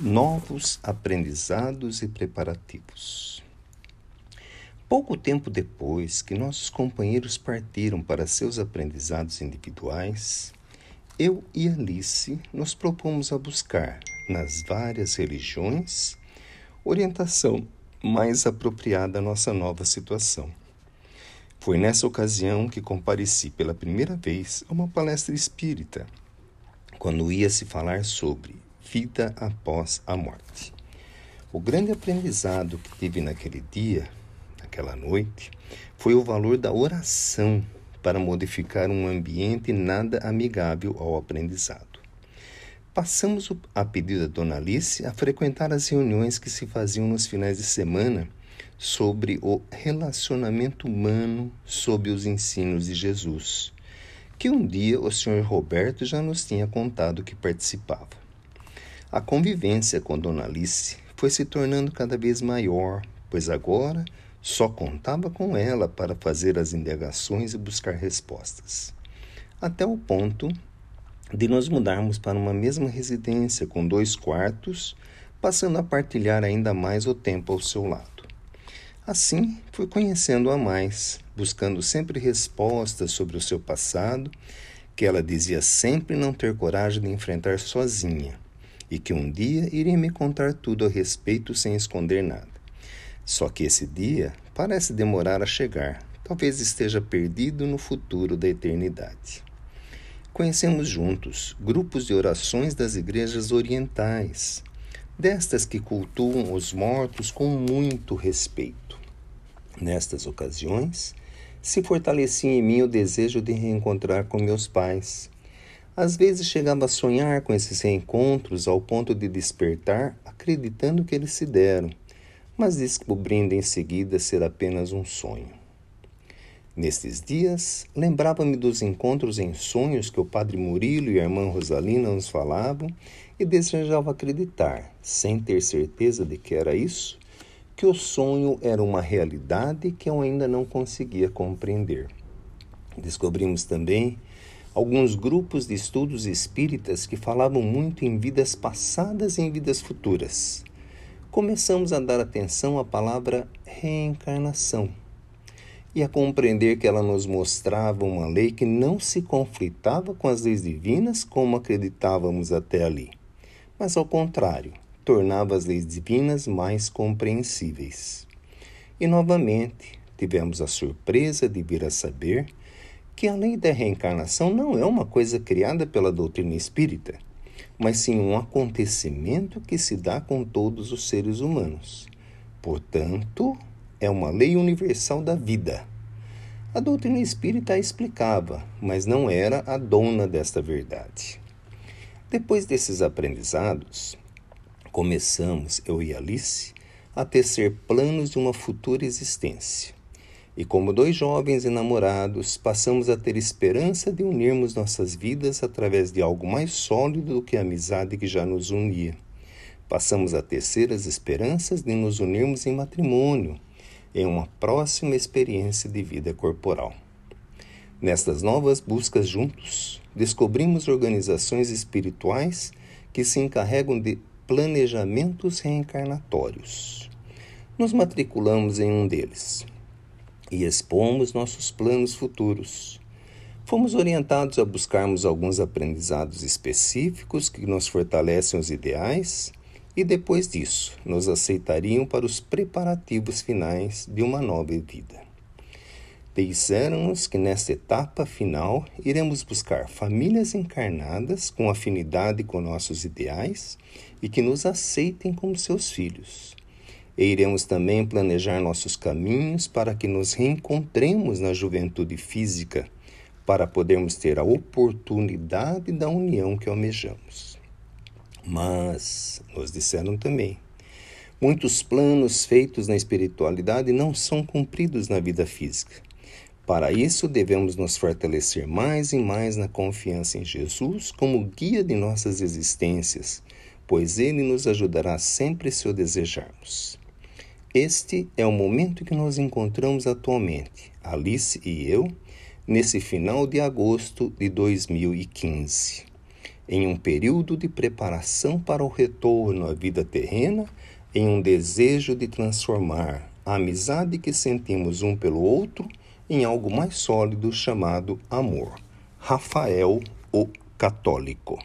novos aprendizados e preparativos. Pouco tempo depois que nossos companheiros partiram para seus aprendizados individuais, eu e Alice nos propomos a buscar, nas várias religiões, orientação mais apropriada à nossa nova situação. Foi nessa ocasião que compareci pela primeira vez a uma palestra espírita, quando ia se falar sobre vida após a morte. O grande aprendizado que tive naquele dia, naquela noite, foi o valor da oração para modificar um ambiente nada amigável ao aprendizado. Passamos, a pedido da Dona Alice, a frequentar as reuniões que se faziam nos finais de semana sobre o relacionamento humano sob os ensinos de Jesus, que um dia o Sr. Roberto já nos tinha contado que participava. A convivência com Dona Alice foi se tornando cada vez maior, pois agora só contava com ela para fazer as indagações e buscar respostas. Até o ponto de nos mudarmos para uma mesma residência com dois quartos, passando a partilhar ainda mais o tempo ao seu lado. Assim, fui conhecendo-a mais, buscando sempre respostas sobre o seu passado, que ela dizia sempre não ter coragem de enfrentar sozinha e que um dia iria me contar tudo a respeito sem esconder nada. Só que esse dia parece demorar a chegar, talvez esteja perdido no futuro da eternidade. Conhecemos juntos grupos de orações das igrejas orientais, destas que cultuam os mortos com muito respeito. Nestas ocasiões, se fortalecia em mim o desejo de reencontrar com meus pais, às vezes chegava a sonhar com esses reencontros ao ponto de despertar acreditando que eles se deram, mas descobrindo em seguida ser apenas um sonho. Nestes dias, lembrava-me dos encontros em sonhos que o padre Murilo e a irmã Rosalina nos falavam e desejava acreditar, sem ter certeza de que era isso, que o sonho era uma realidade que eu ainda não conseguia compreender. Descobrimos também alguns grupos de estudos espíritas que falavam muito em vidas passadas e em vidas futuras. Começamos a dar atenção à palavra reencarnação e a compreender que ela nos mostrava uma lei que não se conflitava com as leis divinas como acreditávamos até ali, mas ao contrário, tornava as leis divinas mais compreensíveis. E novamente tivemos a surpresa de vir a saber que a lei da reencarnação não é uma coisa criada pela doutrina espírita, mas sim um acontecimento que se dá com todos os seres humanos. Portanto, é uma lei universal da vida. A doutrina espírita a explicava, mas não era a dona desta verdade. Depois desses aprendizados, começamos, eu e Alice, a tecer planos de uma futura existência. E como dois jovens enamorados, passamos a ter esperança de unirmos nossas vidas através de algo mais sólido do que a amizade que já nos unia. Passamos a tecer as esperanças de nos unirmos em matrimônio, em uma próxima experiência de vida corporal. Nestas novas buscas juntos, descobrimos organizações espirituais que se encarregam de planejamentos reencarnatórios. Nos matriculamos em um deles, e expomos nossos planos futuros. Fomos orientados a buscarmos alguns aprendizados específicos que nos fortalecem os ideais e depois disso nos aceitariam para os preparativos finais de uma nova vida. Disseram-nos que nesta etapa final iremos buscar famílias encarnadas com afinidade com nossos ideais e que nos aceitem como seus filhos e iremos também planejar nossos caminhos para que nos reencontremos na juventude física, para podermos ter a oportunidade da união que almejamos. Mas, nos disseram também, muitos planos feitos na espiritualidade não são cumpridos na vida física. Para isso, devemos nos fortalecer mais e mais na confiança em Jesus como guia de nossas existências, pois Ele nos ajudará sempre se o desejarmos. Este é o momento que nos encontramos atualmente, Alice e eu, nesse final de agosto de 2015. em um período de preparação para o retorno à vida terrena, em um desejo de transformar a amizade que sentimos um pelo outro em algo mais sólido chamado amor. Rafael o Católico.